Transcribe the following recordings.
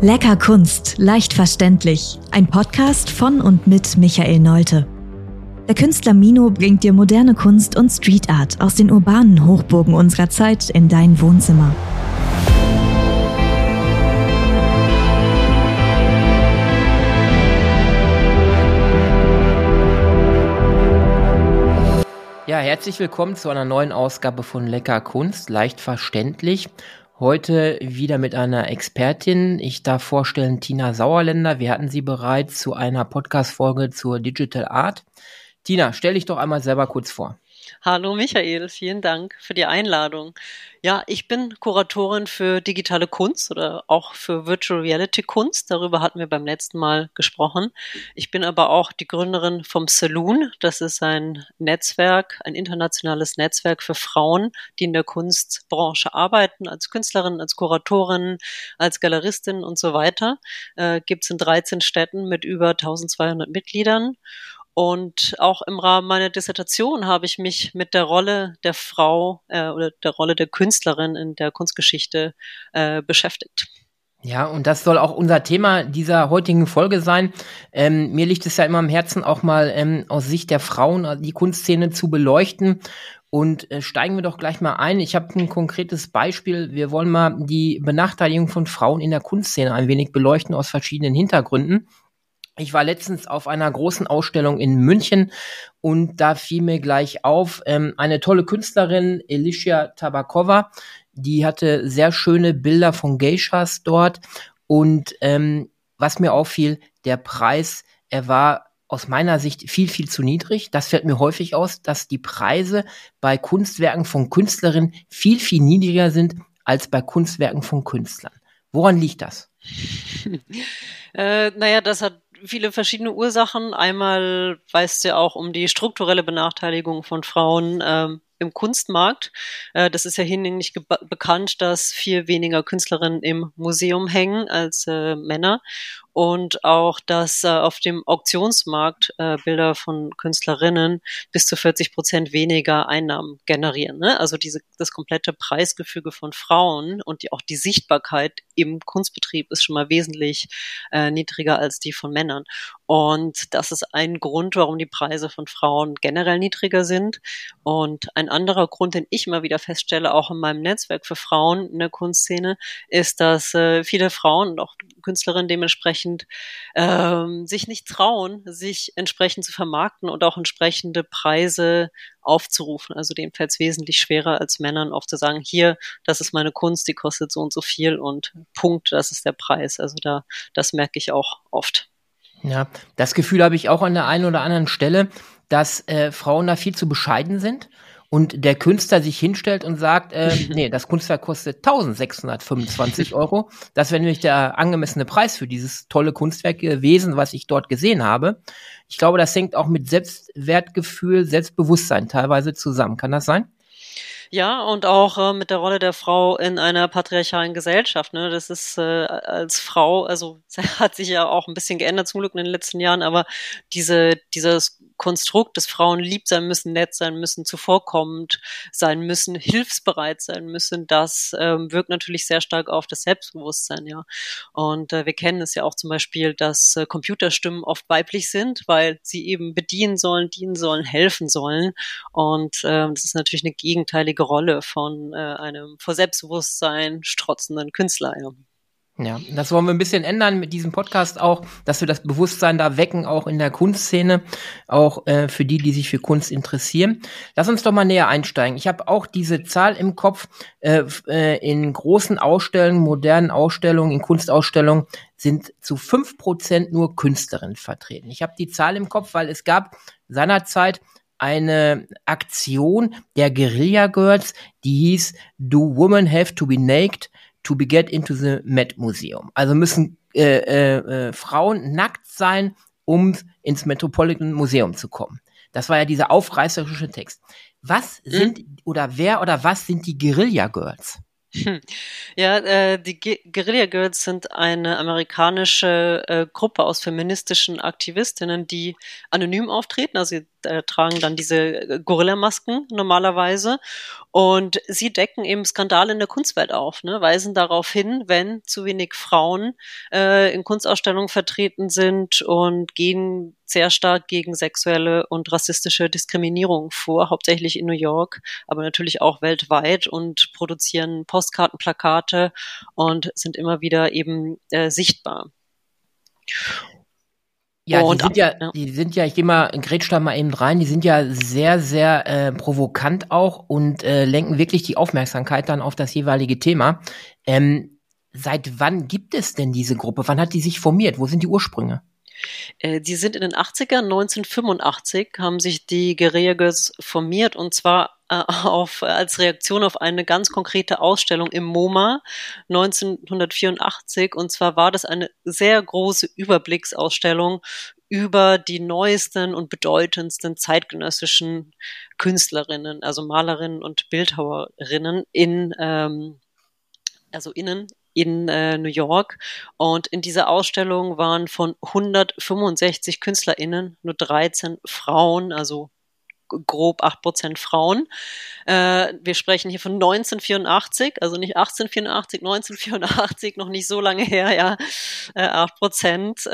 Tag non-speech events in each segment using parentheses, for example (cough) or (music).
Lecker Kunst, leicht verständlich. Ein Podcast von und mit Michael Neute. Der Künstler Mino bringt dir moderne Kunst und Street Art aus den urbanen Hochburgen unserer Zeit in dein Wohnzimmer. Ja, herzlich willkommen zu einer neuen Ausgabe von Lecker Kunst, leicht verständlich. Heute wieder mit einer Expertin. Ich darf vorstellen Tina Sauerländer. Wir hatten sie bereits zu einer Podcast-Folge zur Digital Art. Tina, stell dich doch einmal selber kurz vor. Hallo Michael, vielen Dank für die Einladung. Ja, ich bin Kuratorin für digitale Kunst oder auch für Virtual Reality Kunst. Darüber hatten wir beim letzten Mal gesprochen. Ich bin aber auch die Gründerin vom Saloon. Das ist ein Netzwerk, ein internationales Netzwerk für Frauen, die in der Kunstbranche arbeiten, als Künstlerin, als Kuratorin, als Galeristin und so weiter. Äh, Gibt es in 13 Städten mit über 1200 Mitgliedern. Und auch im Rahmen meiner Dissertation habe ich mich mit der Rolle der Frau äh, oder der Rolle der Künstlerin in der Kunstgeschichte äh, beschäftigt. Ja, und das soll auch unser Thema dieser heutigen Folge sein. Ähm, mir liegt es ja immer am Herzen, auch mal ähm, aus Sicht der Frauen die Kunstszene zu beleuchten. Und äh, steigen wir doch gleich mal ein. Ich habe ein konkretes Beispiel. Wir wollen mal die Benachteiligung von Frauen in der Kunstszene ein wenig beleuchten aus verschiedenen Hintergründen. Ich war letztens auf einer großen Ausstellung in München und da fiel mir gleich auf, ähm, eine tolle Künstlerin, Alicia Tabakova, die hatte sehr schöne Bilder von Geishas dort und ähm, was mir auffiel, der Preis, er war aus meiner Sicht viel, viel zu niedrig. Das fällt mir häufig aus, dass die Preise bei Kunstwerken von Künstlerinnen viel, viel niedriger sind als bei Kunstwerken von Künstlern. Woran liegt das? (laughs) äh, naja, das hat viele verschiedene Ursachen. Einmal weißt du auch um die strukturelle Benachteiligung von Frauen ähm, im Kunstmarkt. Äh, das ist ja hinlänglich bekannt, dass viel weniger Künstlerinnen im Museum hängen als äh, Männer und auch, dass äh, auf dem Auktionsmarkt äh, Bilder von Künstlerinnen bis zu 40 Prozent weniger Einnahmen generieren. Ne? Also diese, das komplette Preisgefüge von Frauen und die, auch die Sichtbarkeit im Kunstbetrieb ist schon mal wesentlich äh, niedriger als die von Männern. Und das ist ein Grund, warum die Preise von Frauen generell niedriger sind. Und ein anderer Grund, den ich immer wieder feststelle, auch in meinem Netzwerk für Frauen in der Kunstszene, ist, dass äh, viele Frauen und auch Künstlerinnen dementsprechend ähm, sich nicht trauen, sich entsprechend zu vermarkten und auch entsprechende Preise aufzurufen. Also dem fällt es wesentlich schwerer als Männern oft zu sagen, hier, das ist meine Kunst, die kostet so und so viel und Punkt, das ist der Preis. Also da, das merke ich auch oft. Ja, das Gefühl habe ich auch an der einen oder anderen Stelle, dass äh, Frauen da viel zu bescheiden sind und der Künstler sich hinstellt und sagt, äh, (laughs) nee, das Kunstwerk kostet 1625 Euro. Das wäre nämlich der angemessene Preis für dieses tolle Kunstwerk gewesen, was ich dort gesehen habe. Ich glaube, das hängt auch mit Selbstwertgefühl, Selbstbewusstsein teilweise zusammen. Kann das sein? Ja, und auch äh, mit der Rolle der Frau in einer patriarchalen Gesellschaft. Ne? Das ist äh, als Frau, also (laughs) hat sich ja auch ein bisschen geändert zum Glück in den letzten Jahren, aber diese, dieses Konstrukt, dass Frauen lieb sein müssen, nett sein müssen, zuvorkommend sein müssen, hilfsbereit sein müssen, das ähm, wirkt natürlich sehr stark auf das Selbstbewusstsein, ja. Und äh, wir kennen es ja auch zum Beispiel, dass äh, Computerstimmen oft weiblich sind, weil sie eben bedienen sollen, dienen sollen, helfen sollen. Und ähm, das ist natürlich eine gegenteilige Rolle von äh, einem vor Selbstbewusstsein strotzenden Künstler, ja. Ja, das wollen wir ein bisschen ändern mit diesem Podcast auch, dass wir das Bewusstsein da wecken, auch in der Kunstszene, auch äh, für die, die sich für Kunst interessieren. Lass uns doch mal näher einsteigen. Ich habe auch diese Zahl im Kopf, äh, äh, in großen Ausstellungen, modernen Ausstellungen, in Kunstausstellungen sind zu fünf Prozent nur Künstlerinnen vertreten. Ich habe die Zahl im Kopf, weil es gab seinerzeit eine Aktion der Guerilla Girls, die hieß Do Women Have to Be Naked? To be get into the Met Museum. Also müssen äh, äh, äh, Frauen nackt sein, um ins Metropolitan Museum zu kommen. Das war ja dieser aufreißerische Text. Was mhm. sind oder wer oder was sind die Guerilla Girls? Hm. Ja, äh, die Guerilla Girls sind eine amerikanische äh, Gruppe aus feministischen Aktivistinnen, die anonym auftreten. Also äh, tragen dann diese äh, Gorilla-Masken normalerweise. Und sie decken eben Skandale in der Kunstwelt auf, ne? weisen darauf hin, wenn zu wenig Frauen äh, in Kunstausstellungen vertreten sind und gehen sehr stark gegen sexuelle und rassistische Diskriminierung vor, hauptsächlich in New York, aber natürlich auch weltweit und produzieren Postkarten, Plakate und sind immer wieder eben äh, sichtbar. Ja, und, die sind ja, ja, die sind ja, ich gehe mal, grätsch da mal eben rein, die sind ja sehr, sehr äh, provokant auch und äh, lenken wirklich die Aufmerksamkeit dann auf das jeweilige Thema. Ähm, seit wann gibt es denn diese Gruppe? Wann hat die sich formiert? Wo sind die Ursprünge? Äh, die sind in den 80ern, 1985 haben sich die Guerrillas formiert und zwar auf, als Reaktion auf eine ganz konkrete Ausstellung im MoMA 1984. Und zwar war das eine sehr große Überblicksausstellung über die neuesten und bedeutendsten zeitgenössischen Künstlerinnen, also Malerinnen und Bildhauerinnen in ähm, also innen in äh, New York. Und in dieser Ausstellung waren von 165 KünstlerInnen nur 13 Frauen, also grob acht Prozent Frauen. Äh, wir sprechen hier von 1984, also nicht 1884, 1984, noch nicht so lange her, ja, äh, acht äh, Prozent.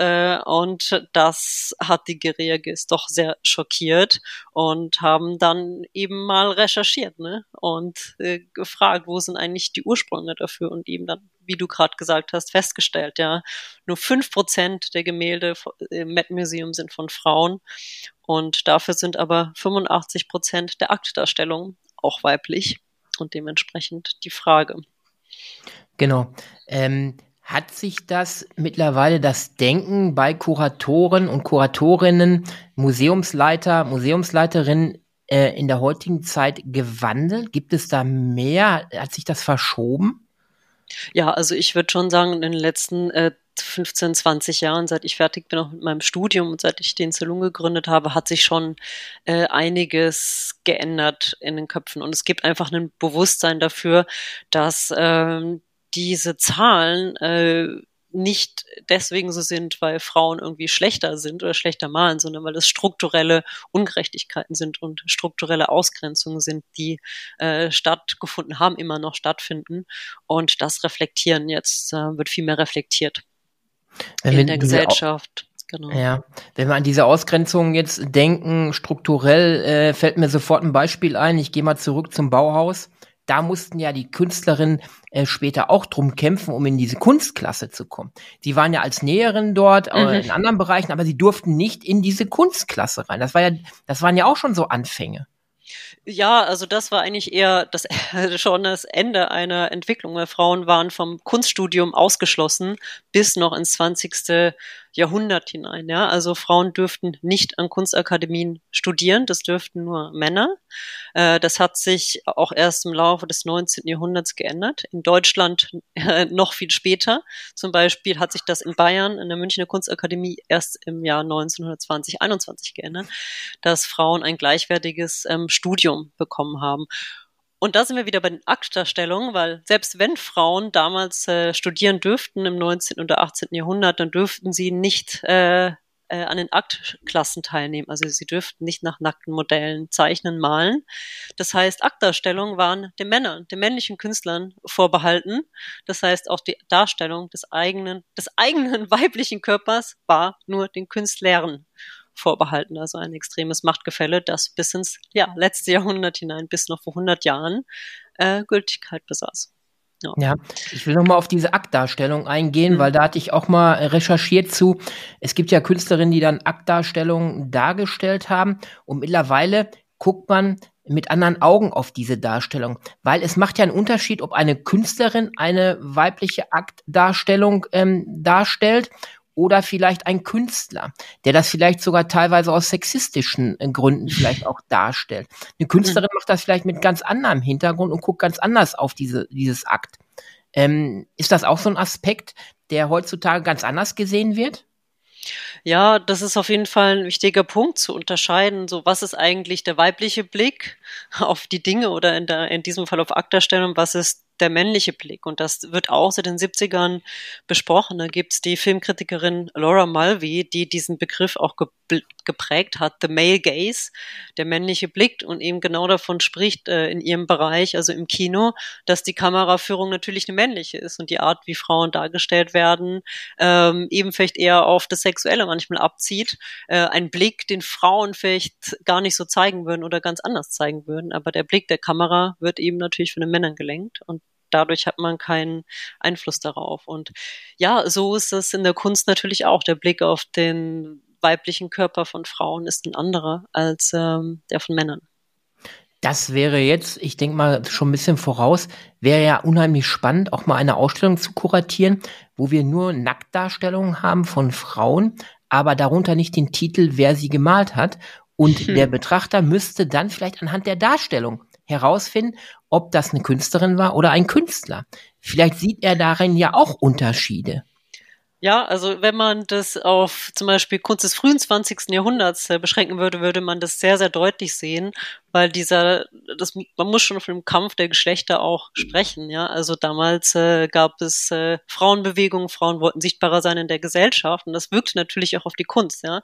Und das hat die Gereagis doch sehr schockiert und haben dann eben mal recherchiert ne? und äh, gefragt, wo sind eigentlich die Ursprünge dafür und eben dann wie du gerade gesagt hast, festgestellt, ja. Nur fünf Prozent der Gemälde im Met Museum sind von Frauen und dafür sind aber 85 Prozent der Aktdarstellungen auch weiblich und dementsprechend die Frage. Genau. Ähm, hat sich das mittlerweile das Denken bei Kuratoren und Kuratorinnen, Museumsleiter, Museumsleiterinnen äh, in der heutigen Zeit gewandelt? Gibt es da mehr? Hat sich das verschoben? Ja, also ich würde schon sagen, in den letzten äh, 15, 20 Jahren, seit ich fertig bin auch mit meinem Studium und seit ich den Salon gegründet habe, hat sich schon äh, einiges geändert in den Köpfen. Und es gibt einfach ein Bewusstsein dafür, dass ähm, diese Zahlen äh, nicht deswegen so sind, weil Frauen irgendwie schlechter sind oder schlechter malen, sondern weil es strukturelle Ungerechtigkeiten sind und strukturelle Ausgrenzungen sind, die äh, stattgefunden haben, immer noch stattfinden. Und das Reflektieren jetzt äh, wird viel mehr reflektiert Wenn in der Gesellschaft. Genau. Ja, wenn wir an diese Ausgrenzung jetzt denken, strukturell äh, fällt mir sofort ein Beispiel ein. Ich gehe mal zurück zum Bauhaus da mussten ja die Künstlerinnen äh, später auch drum kämpfen, um in diese Kunstklasse zu kommen. Sie waren ja als Näherin dort, äh, mhm. in anderen Bereichen, aber sie durften nicht in diese Kunstklasse rein. Das war ja, das waren ja auch schon so Anfänge. Ja, also das war eigentlich eher das, (laughs) schon das Ende einer Entwicklung, Frauen waren vom Kunststudium ausgeschlossen bis noch ins 20. Jahrhundert hinein. Ja, also Frauen dürften nicht an Kunstakademien studieren, das dürften nur Männer. Äh, das hat sich auch erst im Laufe des 19. Jahrhunderts geändert. In Deutschland äh, noch viel später. Zum Beispiel hat sich das in Bayern in der Münchner Kunstakademie erst im Jahr 1920, 21 geändert, dass Frauen ein gleichwertiges ähm, Studium bekommen haben. Und da sind wir wieder bei den Aktdarstellungen, weil selbst wenn Frauen damals äh, studieren dürften im 19. oder 18. Jahrhundert, dann dürften sie nicht äh, äh, an den Aktklassen teilnehmen. Also sie dürften nicht nach nackten Modellen zeichnen, malen. Das heißt, Aktdarstellungen waren den Männern, den männlichen Künstlern vorbehalten. Das heißt, auch die Darstellung des eigenen, des eigenen (laughs) weiblichen Körpers war nur den Künstlern vorbehalten. Also ein extremes Machtgefälle, das bis ins ja, letzte Jahrhundert hinein, bis noch vor 100 Jahren äh, Gültigkeit besaß. Ja. ja. ich will nochmal auf diese Aktdarstellung eingehen, mhm. weil da hatte ich auch mal recherchiert zu. Es gibt ja Künstlerinnen, die dann Aktdarstellungen dargestellt haben und mittlerweile guckt man mit anderen Augen auf diese Darstellung, weil es macht ja einen Unterschied, ob eine Künstlerin eine weibliche Aktdarstellung ähm, darstellt oder vielleicht ein Künstler, der das vielleicht sogar teilweise aus sexistischen äh, Gründen vielleicht auch darstellt. Eine Künstlerin macht das vielleicht mit ganz anderem Hintergrund und guckt ganz anders auf diese, dieses Akt. Ähm, ist das auch so ein Aspekt, der heutzutage ganz anders gesehen wird? Ja, das ist auf jeden Fall ein wichtiger Punkt zu unterscheiden. So, was ist eigentlich der weibliche Blick auf die Dinge oder in, der, in diesem Fall auf Akterstellung? Was ist der männliche Blick. Und das wird auch seit den 70ern besprochen. Da gibt's die Filmkritikerin Laura Mulvey, die diesen Begriff auch geprägt hat, the male gaze, der männliche Blick und eben genau davon spricht äh, in ihrem Bereich, also im Kino, dass die Kameraführung natürlich eine männliche ist und die Art, wie Frauen dargestellt werden, ähm, eben vielleicht eher auf das Sexuelle manchmal abzieht. Äh, ein Blick, den Frauen vielleicht gar nicht so zeigen würden oder ganz anders zeigen würden, aber der Blick der Kamera wird eben natürlich von den Männern gelenkt und dadurch hat man keinen Einfluss darauf. Und ja, so ist es in der Kunst natürlich auch. Der Blick auf den weiblichen Körper von Frauen ist ein anderer als ähm, der von Männern. Das wäre jetzt, ich denke mal, schon ein bisschen voraus, wäre ja unheimlich spannend, auch mal eine Ausstellung zu kuratieren, wo wir nur Nacktdarstellungen haben von Frauen, aber darunter nicht den Titel, wer sie gemalt hat. Und hm. (laughs) der Betrachter müsste dann vielleicht anhand der Darstellung herausfinden, ob das eine Künstlerin war oder ein Künstler. Vielleicht sieht er darin ja auch Unterschiede. Ja, also wenn man das auf zum Beispiel Kunst des frühen 20. Jahrhunderts äh, beschränken würde, würde man das sehr, sehr deutlich sehen, weil dieser, das, man muss schon von dem Kampf der Geschlechter auch sprechen, ja. Also damals äh, gab es äh, Frauenbewegungen, Frauen wollten sichtbarer sein in der Gesellschaft und das wirkte natürlich auch auf die Kunst, ja.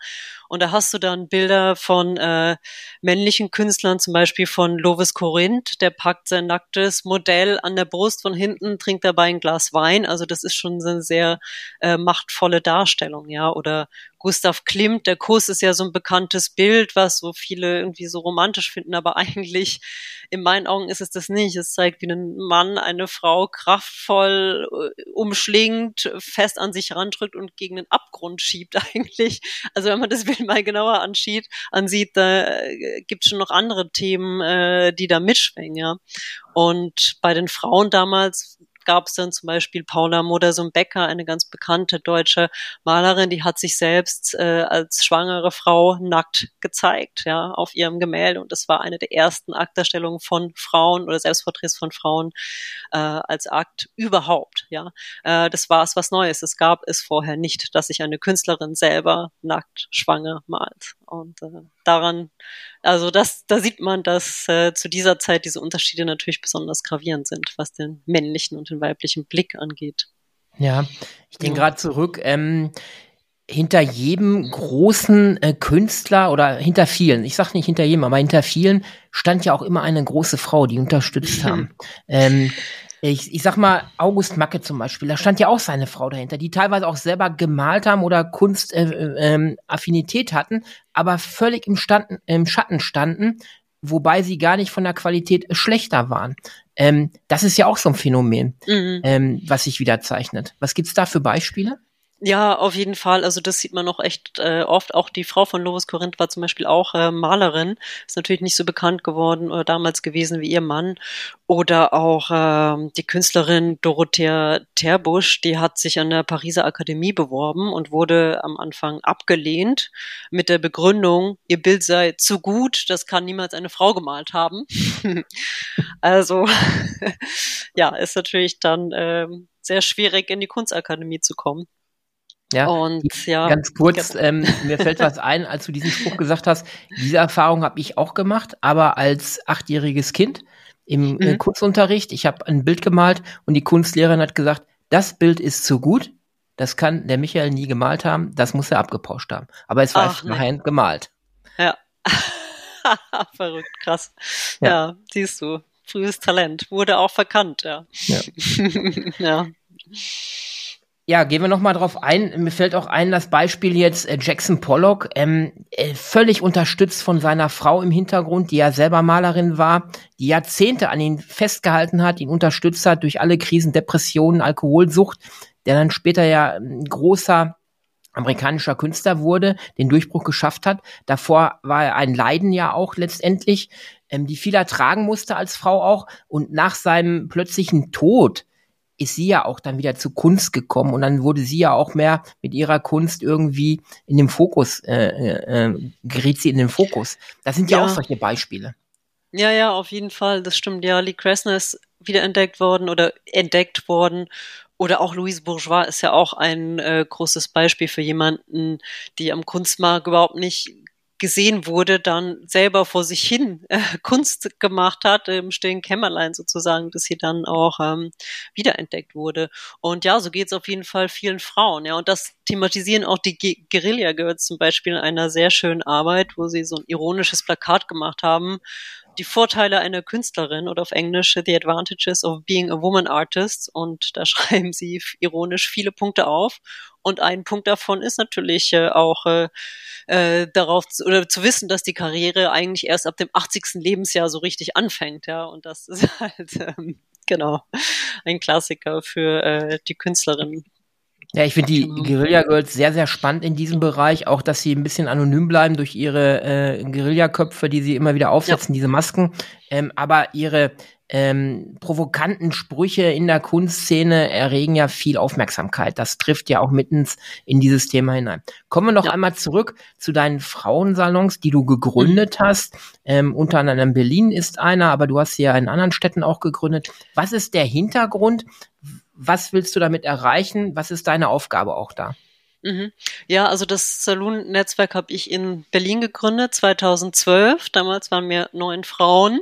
Und da hast du dann Bilder von äh, männlichen Künstlern, zum Beispiel von Lovis Corinth, der packt sein nacktes Modell an der Brust von hinten, trinkt dabei ein Glas Wein. Also das ist schon eine sehr äh, machtvolle Darstellung, ja. Oder Gustav Klimt, der Kuss ist ja so ein bekanntes Bild, was so viele irgendwie so romantisch finden, aber eigentlich in meinen Augen ist es das nicht. Es zeigt, wie ein Mann eine Frau kraftvoll äh, umschlingt, fest an sich randrückt und gegen den Abgrund schiebt (laughs) eigentlich. Also wenn man das Bild mal genauer ansieht, ansieht da äh, gibt es schon noch andere Themen, äh, die da mitschwingen. Ja. Und bei den Frauen damals gab es dann zum Beispiel Paula Modersohn-Becker, eine ganz bekannte deutsche Malerin, die hat sich selbst äh, als schwangere Frau nackt gezeigt, ja, auf ihrem Gemälde. Und das war eine der ersten Aktdarstellungen von Frauen oder Selbstporträts von Frauen äh, als Akt überhaupt, ja. Äh, das war es was Neues. Es gab es vorher nicht, dass sich eine Künstlerin selber nackt schwanger malt. Und äh, daran, also das, da sieht man, dass äh, zu dieser Zeit diese Unterschiede natürlich besonders gravierend sind, was den männlichen und den weiblichen Blick angeht. Ja, ich denke ja. gerade zurück. Ähm, hinter jedem großen äh, Künstler oder hinter vielen, ich sage nicht hinter jedem, aber hinter vielen stand ja auch immer eine große Frau, die unterstützt haben. (laughs) Ähm, ich, ich sag mal, August Macke zum Beispiel, da stand ja auch seine Frau dahinter, die teilweise auch selber gemalt haben oder Kunstaffinität äh, äh, hatten, aber völlig im, Standen, im Schatten standen, wobei sie gar nicht von der Qualität schlechter waren. Ähm, das ist ja auch so ein Phänomen, mhm. ähm, was sich wieder zeichnet. Was gibt's da für Beispiele? Ja, auf jeden Fall. Also das sieht man noch echt äh, oft. Auch die Frau von Lovis Corinth war zum Beispiel auch äh, Malerin. Ist natürlich nicht so bekannt geworden oder damals gewesen wie ihr Mann. Oder auch äh, die Künstlerin Dorothea Terbusch, die hat sich an der Pariser Akademie beworben und wurde am Anfang abgelehnt mit der Begründung, ihr Bild sei zu gut, das kann niemals eine Frau gemalt haben. (laughs) also (laughs) ja, ist natürlich dann äh, sehr schwierig in die Kunstakademie zu kommen. Ja, und ja. Ganz kurz, ähm, mir fällt was ein, als du diesen Spruch gesagt hast. Diese Erfahrung habe ich auch gemacht, aber als achtjähriges Kind im äh, mhm. Kunstunterricht. Ich habe ein Bild gemalt und die Kunstlehrerin hat gesagt, das Bild ist zu gut. Das kann der Michael nie gemalt haben. Das muss er abgepauscht haben. Aber es war immerhin nee. gemalt. Ja. (laughs) Verrückt, krass. Ja. ja, siehst du. Frühes Talent. Wurde auch verkannt, ja. Ja. (laughs) ja. Ja, gehen wir noch mal drauf ein. Mir fällt auch ein, das Beispiel jetzt äh, Jackson Pollock, ähm, äh, völlig unterstützt von seiner Frau im Hintergrund, die ja selber Malerin war, die Jahrzehnte an ihn festgehalten hat, ihn unterstützt hat durch alle Krisen, Depressionen, Alkoholsucht, der dann später ja ein großer amerikanischer Künstler wurde, den Durchbruch geschafft hat. Davor war er ein Leiden ja auch letztendlich, ähm, die viel ertragen musste als Frau auch. Und nach seinem plötzlichen Tod ist sie ja auch dann wieder zu Kunst gekommen und dann wurde sie ja auch mehr mit ihrer Kunst irgendwie in den Fokus, äh, äh, äh, geriet sie in den Fokus. Das sind ja, ja auch solche Beispiele. Ja, ja, auf jeden Fall, das stimmt. Ja, Lee Krasner ist wieder entdeckt worden oder entdeckt worden. Oder auch Louise Bourgeois ist ja auch ein äh, großes Beispiel für jemanden, die am Kunstmarkt überhaupt nicht gesehen wurde, dann selber vor sich hin äh, (laughs) Kunst gemacht hat, im stillen Kämmerlein sozusagen, dass sie dann auch ähm, wiederentdeckt wurde. Und ja, so geht es auf jeden Fall vielen Frauen. Ja, und das thematisieren auch die Ge Guerilla Girls zum Beispiel in einer sehr schönen Arbeit, wo sie so ein ironisches Plakat gemacht haben, die Vorteile einer Künstlerin oder auf Englisch The Advantages of Being a Woman Artist. Und da (laughs) schreiben sie ironisch viele Punkte auf. Und ein Punkt davon ist natürlich äh, auch äh, äh, darauf zu, oder zu wissen, dass die Karriere eigentlich erst ab dem 80. Lebensjahr so richtig anfängt, ja. Und das ist (laughs) halt ähm, genau ein Klassiker für äh, die Künstlerin. Ja, ich finde die genau. Guerilla Girls sehr, sehr spannend in diesem Bereich. Auch, dass sie ein bisschen anonym bleiben durch ihre äh, Guerillaköpfe, die sie immer wieder aufsetzen, ja. diese Masken. Ähm, aber ihre ähm, provokanten Sprüche in der Kunstszene erregen ja viel Aufmerksamkeit. Das trifft ja auch mittens in dieses Thema hinein. Kommen wir noch ja. einmal zurück zu deinen Frauensalons, die du gegründet mhm. hast. Ähm, unter anderem Berlin ist einer, aber du hast sie ja in anderen Städten auch gegründet. Was ist der Hintergrund? was willst du damit erreichen? Was ist deine Aufgabe auch da? Mhm. Ja, also das Saloon-Netzwerk habe ich in Berlin gegründet, 2012. Damals waren wir neun Frauen.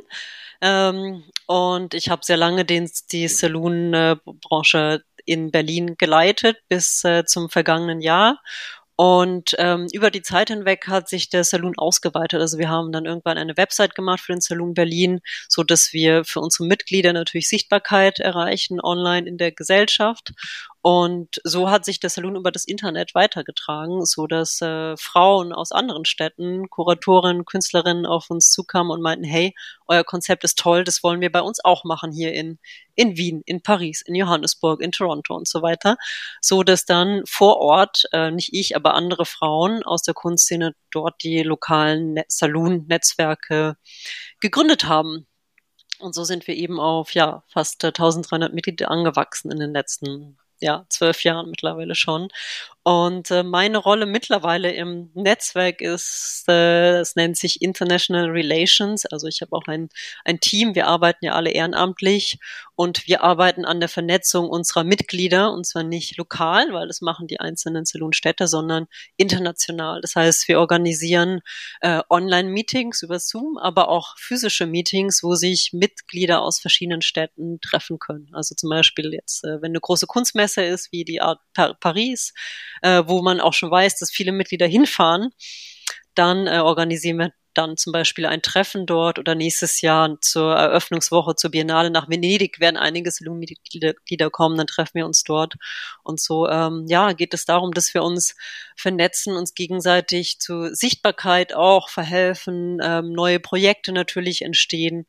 Ähm, und ich habe sehr lange den, die Saloon-Branche in Berlin geleitet bis äh, zum vergangenen Jahr und ähm, über die Zeit hinweg hat sich der Saloon ausgeweitet. Also wir haben dann irgendwann eine Website gemacht für den Saloon Berlin, so dass wir für unsere Mitglieder natürlich Sichtbarkeit erreichen online in der Gesellschaft. Und so hat sich der Saloon über das Internet weitergetragen, so dass äh, Frauen aus anderen Städten, Kuratorinnen, Künstlerinnen auf uns zukamen und meinten, hey, euer Konzept ist toll, das wollen wir bei uns auch machen hier in, in Wien, in Paris, in Johannesburg, in Toronto und so weiter. So dass dann vor Ort, äh, nicht ich, aber andere Frauen aus der Kunstszene dort die lokalen Net Saloon-Netzwerke gegründet haben. Und so sind wir eben auf ja fast 1300 Mitglieder angewachsen in den letzten ja, zwölf Jahren mittlerweile schon. Und äh, meine Rolle mittlerweile im Netzwerk ist, äh, es nennt sich International Relations. Also ich habe auch ein, ein Team, wir arbeiten ja alle ehrenamtlich und wir arbeiten an der Vernetzung unserer Mitglieder und zwar nicht lokal, weil das machen die einzelnen Saloon-Städte, sondern international. Das heißt, wir organisieren äh, Online-Meetings über Zoom, aber auch physische Meetings, wo sich Mitglieder aus verschiedenen Städten treffen können. Also zum Beispiel jetzt, äh, wenn eine große Kunstmesse ist, wie die Art Paris, äh, wo man auch schon weiß, dass viele Mitglieder hinfahren, dann äh, organisieren wir dann zum Beispiel ein Treffen dort oder nächstes Jahr zur Eröffnungswoche zur Biennale nach Venedig werden einige Saloon-Mitglieder kommen, dann treffen wir uns dort. Und so, ähm, ja, geht es darum, dass wir uns vernetzen, uns gegenseitig zu Sichtbarkeit auch verhelfen, ähm, neue Projekte natürlich entstehen,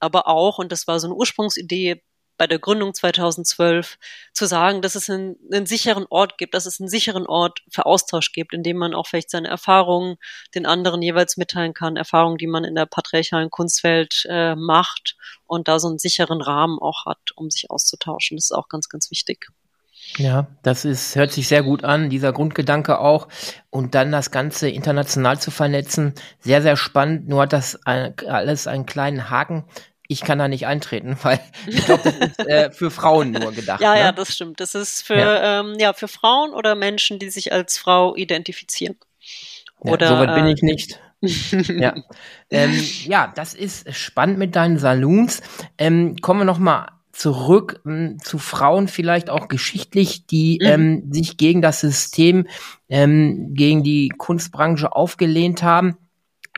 aber auch, und das war so eine Ursprungsidee bei der Gründung 2012 zu sagen, dass es einen, einen, sicheren Ort gibt, dass es einen sicheren Ort für Austausch gibt, in dem man auch vielleicht seine Erfahrungen den anderen jeweils mitteilen kann, Erfahrungen, die man in der patriarchalen Kunstwelt äh, macht und da so einen sicheren Rahmen auch hat, um sich auszutauschen. Das ist auch ganz, ganz wichtig. Ja, das ist, hört sich sehr gut an, dieser Grundgedanke auch. Und dann das Ganze international zu vernetzen, sehr, sehr spannend. Nur hat das alles einen kleinen Haken ich kann da nicht eintreten, (laughs) weil ich glaube, das ist (laughs) äh, für Frauen nur gedacht. Ja, ne? ja, das stimmt. Das ist für ja. Ähm, ja für Frauen oder Menschen, die sich als Frau identifizieren. Oder, ja, soweit bin ich äh, nicht. (laughs) ja. Ähm, ja, das ist spannend mit deinen Saloons. Ähm, kommen wir noch mal zurück ähm, zu Frauen vielleicht auch geschichtlich, die mhm. ähm, sich gegen das System, ähm, gegen die Kunstbranche aufgelehnt haben.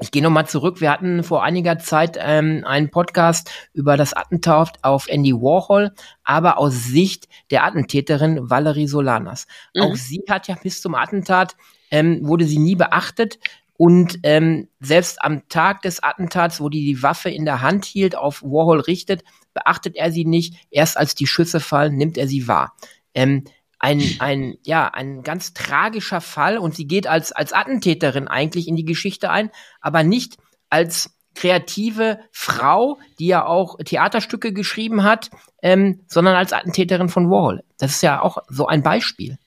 Ich gehe nochmal zurück. Wir hatten vor einiger Zeit ähm, einen Podcast über das Attentat auf Andy Warhol, aber aus Sicht der Attentäterin Valerie Solanas. Mhm. Auch sie hat ja bis zum Attentat, ähm, wurde sie nie beachtet. Und ähm, selbst am Tag des Attentats, wo die die Waffe in der Hand hielt, auf Warhol richtet, beachtet er sie nicht. Erst als die Schüsse fallen, nimmt er sie wahr. Ähm, ein, ein, ja, ein ganz tragischer Fall und sie geht als, als Attentäterin eigentlich in die Geschichte ein, aber nicht als kreative Frau, die ja auch Theaterstücke geschrieben hat, ähm, sondern als Attentäterin von Warhol. Das ist ja auch so ein Beispiel.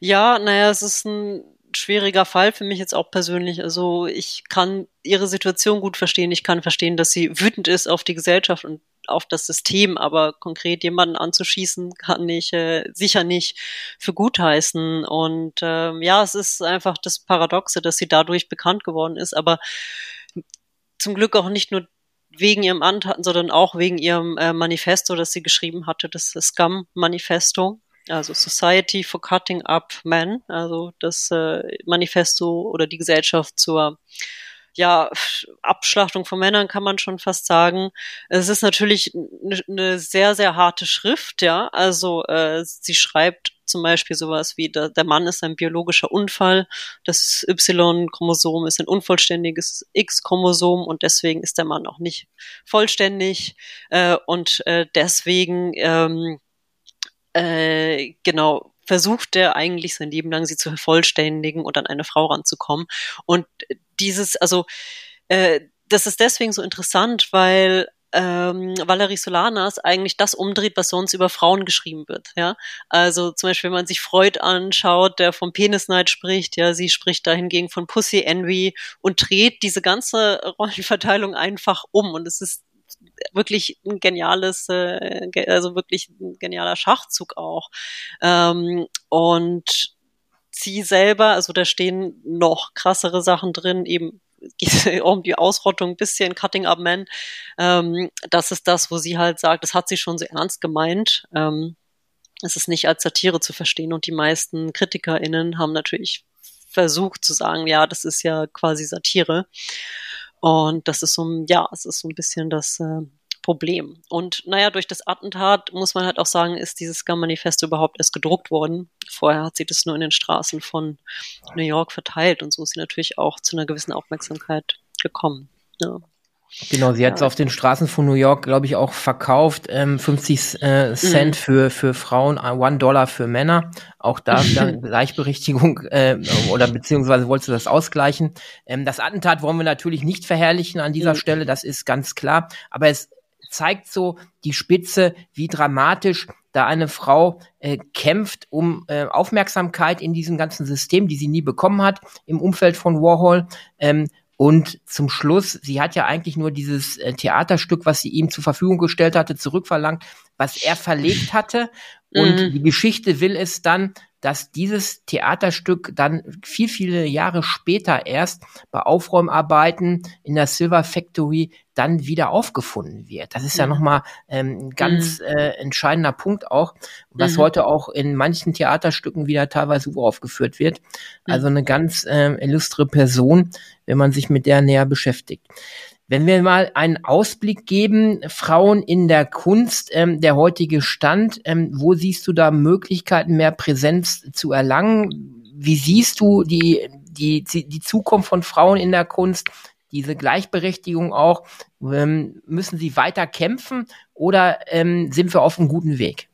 Ja, naja, es ist ein schwieriger Fall für mich jetzt auch persönlich. Also ich kann ihre Situation gut verstehen. Ich kann verstehen, dass sie wütend ist auf die Gesellschaft und auf das System, aber konkret jemanden anzuschießen, kann ich äh, sicher nicht für gut heißen. Und ähm, ja, es ist einfach das Paradoxe, dass sie dadurch bekannt geworden ist, aber zum Glück auch nicht nur wegen ihrem Antaten, sondern auch wegen ihrem äh, Manifesto, das sie geschrieben hatte, das Scum-Manifesto, also Society for Cutting Up Men, also das äh, Manifesto oder die Gesellschaft zur ja, Abschlachtung von Männern kann man schon fast sagen. Es ist natürlich eine ne sehr, sehr harte Schrift, ja. Also äh, sie schreibt zum Beispiel sowas wie, der, der Mann ist ein biologischer Unfall, das Y-Chromosom ist ein unvollständiges X-Chromosom und deswegen ist der Mann auch nicht vollständig äh, und äh, deswegen ähm, äh, genau versucht er eigentlich sein Leben lang sie zu vervollständigen und an eine Frau ranzukommen. Und dieses, also äh, das ist deswegen so interessant, weil ähm, Valerie Solanas eigentlich das umdreht, was sonst über Frauen geschrieben wird. Ja, also zum Beispiel, wenn man sich Freud anschaut, der vom Penisneid spricht, ja, sie spricht da hingegen von Pussy Envy und dreht diese ganze (laughs) Rollenverteilung einfach um. Und es ist wirklich ein geniales, äh, also wirklich ein genialer Schachzug auch. Ähm, und sie selber, also da stehen noch krassere Sachen drin, eben (laughs) um die Ausrottung ein bisschen Cutting Up Men. Ähm, das ist das, wo sie halt sagt, das hat sie schon so ernst gemeint. Ähm, es ist nicht als Satire zu verstehen und die meisten KritikerInnen haben natürlich versucht zu sagen, ja, das ist ja quasi Satire. Und das ist so, ein, ja, es ist so ein bisschen das äh, Problem. Und naja, durch das Attentat muss man halt auch sagen, ist dieses Scum-Manifesto überhaupt erst gedruckt worden. Vorher hat sie das nur in den Straßen von New York verteilt und so ist sie natürlich auch zu einer gewissen Aufmerksamkeit gekommen. Ja. Genau, sie hat es auf den Straßen von New York, glaube ich, auch verkauft. Ähm, 50 äh, Cent mhm. für, für Frauen, äh, one Dollar für Männer. Auch da (laughs) Gleichberechtigung äh, oder beziehungsweise wolltest du das ausgleichen. Ähm, das Attentat wollen wir natürlich nicht verherrlichen an dieser mhm. Stelle, das ist ganz klar. Aber es zeigt so die Spitze, wie dramatisch da eine Frau äh, kämpft um äh, Aufmerksamkeit in diesem ganzen System, die sie nie bekommen hat im Umfeld von Warhol. Ähm, und zum Schluss, sie hat ja eigentlich nur dieses äh, Theaterstück, was sie ihm zur Verfügung gestellt hatte, zurückverlangt, was er verlegt hatte. Und mhm. die Geschichte will es dann, dass dieses Theaterstück dann viel, viele Jahre später erst bei Aufräumarbeiten in der Silver Factory dann wieder aufgefunden wird. Das ist ja, ja nochmal ähm, ein ganz mhm. äh, entscheidender Punkt auch, was mhm. heute auch in manchen Theaterstücken wieder teilweise uraufgeführt wird. Also eine ganz äh, illustre Person, wenn man sich mit der näher beschäftigt. Wenn wir mal einen Ausblick geben, Frauen in der Kunst, ähm, der heutige Stand, ähm, wo siehst du da Möglichkeiten, mehr Präsenz zu erlangen? Wie siehst du die, die, die Zukunft von Frauen in der Kunst? Diese Gleichberechtigung auch, ähm, müssen sie weiter kämpfen oder ähm, sind wir auf einem guten Weg?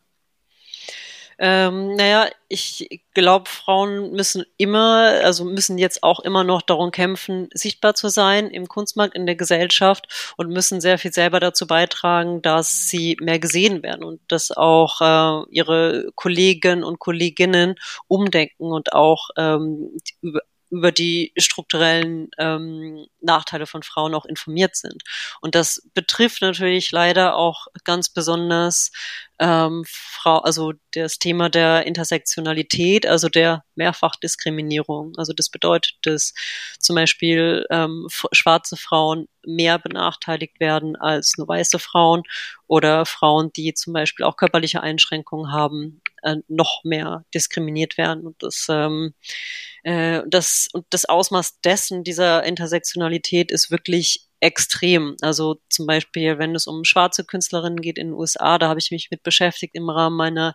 Ähm, naja, ich glaube, Frauen müssen immer, also müssen jetzt auch immer noch darum kämpfen, sichtbar zu sein im Kunstmarkt, in der Gesellschaft und müssen sehr viel selber dazu beitragen, dass sie mehr gesehen werden und dass auch äh, ihre Kollegen und Kolleginnen umdenken und auch ähm, über, über die strukturellen ähm, Nachteile von Frauen auch informiert sind. Und das betrifft natürlich leider auch ganz besonders ähm, Frau, also das Thema der Intersektionalität, also der Mehrfachdiskriminierung. Also das bedeutet, dass zum Beispiel ähm, schwarze Frauen mehr benachteiligt werden als nur weiße Frauen oder Frauen, die zum Beispiel auch körperliche Einschränkungen haben, äh, noch mehr diskriminiert werden. Und das, ähm, äh, das, und das Ausmaß dessen, dieser Intersektionalität, ist wirklich extrem. Also zum Beispiel, wenn es um schwarze Künstlerinnen geht in den USA, da habe ich mich mit beschäftigt im Rahmen meiner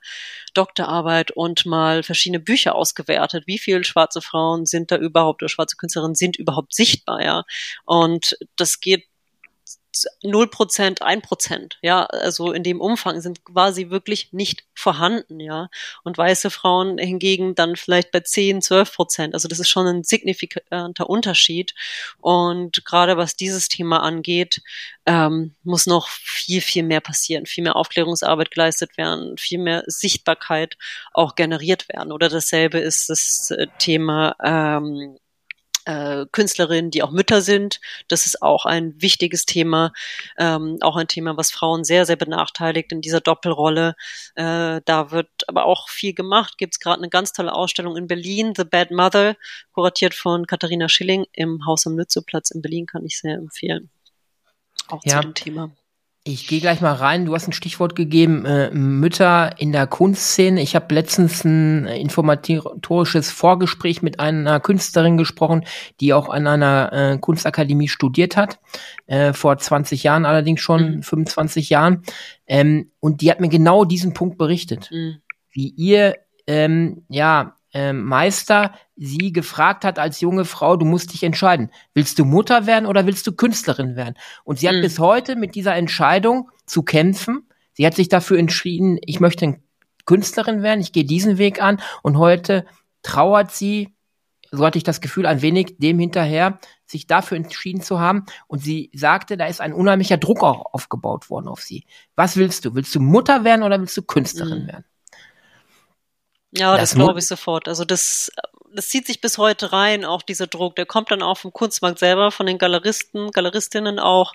Doktorarbeit und mal verschiedene Bücher ausgewertet. Wie viele schwarze Frauen sind da überhaupt oder schwarze Künstlerinnen sind überhaupt sichtbar, ja? Und das geht null Prozent, ein Prozent, ja, also in dem Umfang sind quasi wirklich nicht vorhanden, ja. Und weiße Frauen hingegen dann vielleicht bei 10, 12 Prozent. Also das ist schon ein signifikanter Unterschied. Und gerade was dieses Thema angeht, ähm, muss noch viel, viel mehr passieren, viel mehr Aufklärungsarbeit geleistet werden, viel mehr Sichtbarkeit auch generiert werden. Oder dasselbe ist das äh, Thema ähm, äh, Künstlerinnen, die auch Mütter sind. Das ist auch ein wichtiges Thema, ähm, auch ein Thema, was Frauen sehr, sehr benachteiligt in dieser Doppelrolle. Äh, da wird aber auch viel gemacht. Gibt es gerade eine ganz tolle Ausstellung in Berlin, The Bad Mother, kuratiert von Katharina Schilling im Haus am Lützowplatz in Berlin, kann ich sehr empfehlen. Auch ja. zu dem Thema. Ich gehe gleich mal rein. Du hast ein Stichwort gegeben, äh, Mütter in der Kunstszene. Ich habe letztens ein informatorisches Vorgespräch mit einer Künstlerin gesprochen, die auch an einer äh, Kunstakademie studiert hat, äh, vor 20 Jahren allerdings schon, mhm. 25 Jahren. Ähm, und die hat mir genau diesen Punkt berichtet, mhm. wie ihr ähm, ja ähm, Meister sie gefragt hat als junge Frau, du musst dich entscheiden, willst du Mutter werden oder willst du Künstlerin werden? Und sie hat mhm. bis heute mit dieser Entscheidung zu kämpfen. Sie hat sich dafür entschieden, ich möchte Künstlerin werden, ich gehe diesen Weg an und heute trauert sie, so hatte ich das Gefühl, ein wenig dem hinterher, sich dafür entschieden zu haben. Und sie sagte, da ist ein unheimlicher Druck auch aufgebaut worden auf sie. Was willst du? Willst du Mutter werden oder willst du Künstlerin mhm. werden? Ja, das, das glaube ich sofort. Also das, das zieht sich bis heute rein, auch dieser Druck. Der kommt dann auch vom Kunstmarkt selber, von den Galeristen, Galeristinnen auch,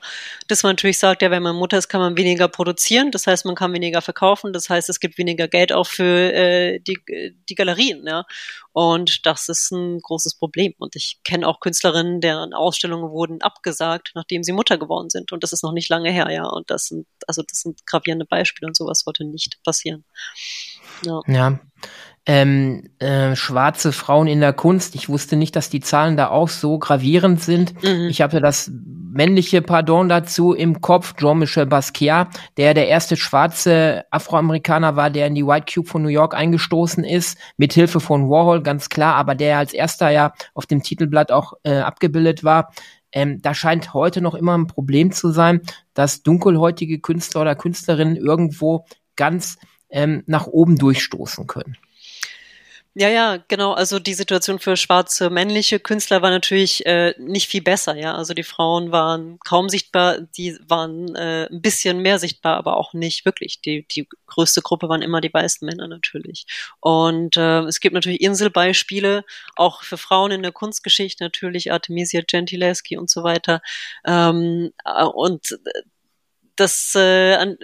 dass man natürlich sagt, ja, wenn man Mutter ist, kann man weniger produzieren. Das heißt, man kann weniger verkaufen. Das heißt, es gibt weniger Geld auch für äh, die, die Galerien. Ja. Und das ist ein großes Problem. Und ich kenne auch Künstlerinnen, deren Ausstellungen wurden abgesagt, nachdem sie Mutter geworden sind. Und das ist noch nicht lange her, ja. Und das sind, also das sind gravierende Beispiele und sowas sollte nicht passieren. Ja. ja ähm, äh, schwarze Frauen in der Kunst. Ich wusste nicht, dass die Zahlen da auch so gravierend sind. Mhm. Ich hatte das männliche Pardon dazu im Kopf, Jean-Michel Basquiat, der der erste schwarze Afroamerikaner war, der in die White Cube von New York eingestoßen ist, mit Hilfe von Warhol, ganz klar, aber der als erster ja auf dem Titelblatt auch äh, abgebildet war. Ähm, da scheint heute noch immer ein Problem zu sein, dass dunkelhäutige Künstler oder Künstlerinnen irgendwo ganz ähm, nach oben durchstoßen können. Ja, ja, genau. Also die Situation für schwarze männliche Künstler war natürlich äh, nicht viel besser. Ja, also die Frauen waren kaum sichtbar, die waren äh, ein bisschen mehr sichtbar, aber auch nicht wirklich. Die die größte Gruppe waren immer die weißen Männer natürlich. Und äh, es gibt natürlich Inselbeispiele auch für Frauen in der Kunstgeschichte natürlich Artemisia Gentileschi und so weiter. Ähm, äh, und das äh,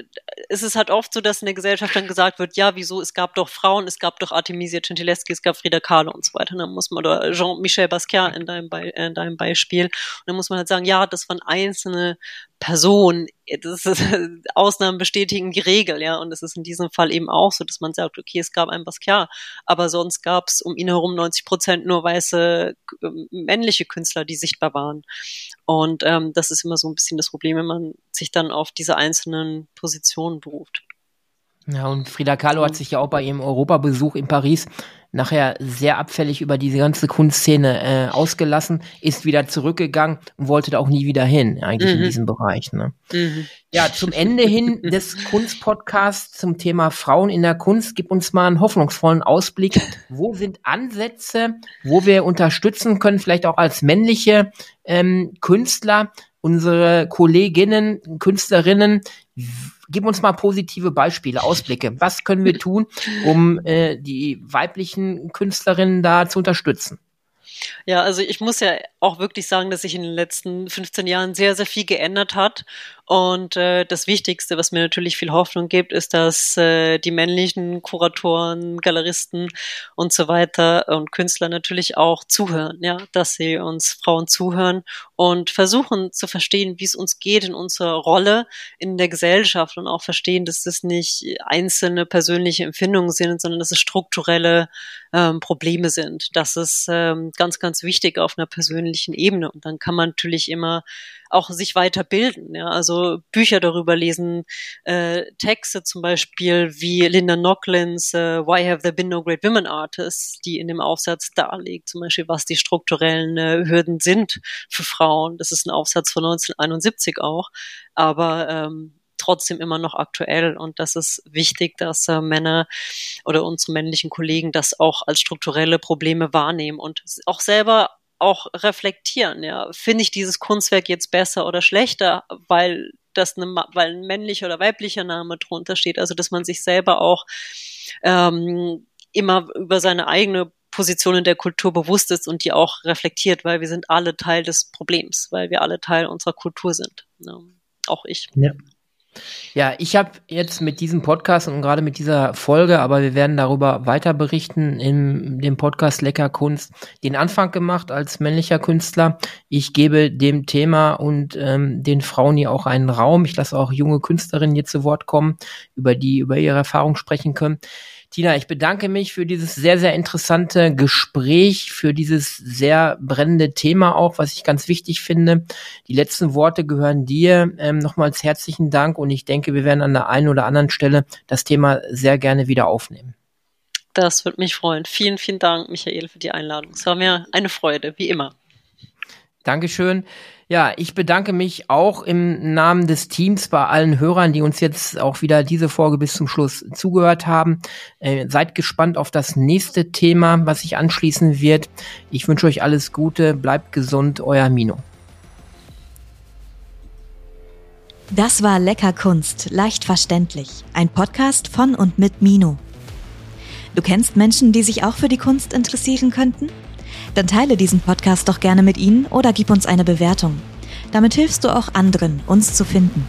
ist es halt oft so, dass in der Gesellschaft dann gesagt wird, ja, wieso, es gab doch Frauen, es gab doch Artemisia Gentileschi, es gab Frida Kahlo und so weiter. Und dann muss man, oder Jean-Michel Basquiat in deinem, Be in deinem Beispiel. Und dann muss man halt sagen, ja, das waren einzelne Person, das ist, (laughs) Ausnahmen bestätigen die Regel, ja, und es ist in diesem Fall eben auch so, dass man sagt, okay, es gab ein Basquiat, aber sonst gab es um ihn herum 90 Prozent nur weiße männliche Künstler, die sichtbar waren. Und ähm, das ist immer so ein bisschen das Problem, wenn man sich dann auf diese einzelnen Positionen beruft. Ja, und Frida Kahlo hat sich ja auch bei ihrem Europabesuch in Paris nachher sehr abfällig über diese ganze Kunstszene äh, ausgelassen, ist wieder zurückgegangen und wollte da auch nie wieder hin, eigentlich mhm. in diesem Bereich. Ne? Mhm. Ja, zum Ende hin (laughs) des Kunstpodcasts zum Thema Frauen in der Kunst, gib uns mal einen hoffnungsvollen Ausblick. Wo sind Ansätze, wo wir unterstützen können, vielleicht auch als männliche ähm, Künstler, unsere Kolleginnen, Künstlerinnen, gib uns mal positive Beispiele, Ausblicke. Was können wir tun, um äh, die weiblichen Künstlerinnen da zu unterstützen? Ja, also ich muss ja auch wirklich sagen, dass sich in den letzten 15 Jahren sehr, sehr viel geändert hat. Und äh, das Wichtigste, was mir natürlich viel Hoffnung gibt, ist, dass äh, die männlichen Kuratoren, Galeristen und so weiter und Künstler natürlich auch zuhören, ja, dass sie uns Frauen zuhören und versuchen zu verstehen, wie es uns geht in unserer Rolle in der Gesellschaft und auch verstehen, dass das nicht einzelne persönliche Empfindungen sind, sondern dass es strukturelle ähm, Probleme sind. Das ist ähm, ganz, ganz wichtig auf einer persönlichen Ebene. Und dann kann man natürlich immer auch sich weiterbilden. Ja, also Bücher darüber lesen, äh, Texte zum Beispiel wie Linda Nocklins äh, Why Have There Been No Great Women Artists, die in dem Aufsatz darlegt, zum Beispiel was die strukturellen äh, Hürden sind für Frauen. Das ist ein Aufsatz von 1971 auch, aber ähm, trotzdem immer noch aktuell und das ist wichtig, dass äh, Männer oder unsere männlichen Kollegen das auch als strukturelle Probleme wahrnehmen und auch selber auch reflektieren. Ja, finde ich dieses Kunstwerk jetzt besser oder schlechter, weil das eine, weil ein männlicher oder weiblicher Name drunter steht. Also dass man sich selber auch ähm, immer über seine eigene Position in der Kultur bewusst ist und die auch reflektiert, weil wir sind alle Teil des Problems, weil wir alle Teil unserer Kultur sind. Ja, auch ich. Ja. Ja, ich habe jetzt mit diesem Podcast und gerade mit dieser Folge, aber wir werden darüber weiter berichten in dem Podcast Lecker Kunst, den Anfang gemacht als männlicher Künstler. Ich gebe dem Thema und ähm, den Frauen hier auch einen Raum. Ich lasse auch junge Künstlerinnen hier zu Wort kommen, über die über ihre Erfahrung sprechen können. Tina, ich bedanke mich für dieses sehr, sehr interessante Gespräch, für dieses sehr brennende Thema auch, was ich ganz wichtig finde. Die letzten Worte gehören dir. Ähm, nochmals herzlichen Dank und ich denke, wir werden an der einen oder anderen Stelle das Thema sehr gerne wieder aufnehmen. Das würde mich freuen. Vielen, vielen Dank, Michael, für die Einladung. Es war mir eine Freude, wie immer. Dankeschön. Ja, ich bedanke mich auch im Namen des Teams bei allen Hörern, die uns jetzt auch wieder diese Folge bis zum Schluss zugehört haben. Äh, seid gespannt auf das nächste Thema, was sich anschließen wird. Ich wünsche euch alles Gute, bleibt gesund, euer Mino. Das war Lecker Kunst, leicht verständlich. Ein Podcast von und mit Mino. Du kennst Menschen, die sich auch für die Kunst interessieren könnten? Dann teile diesen Podcast doch gerne mit ihnen oder gib uns eine Bewertung. Damit hilfst du auch anderen, uns zu finden.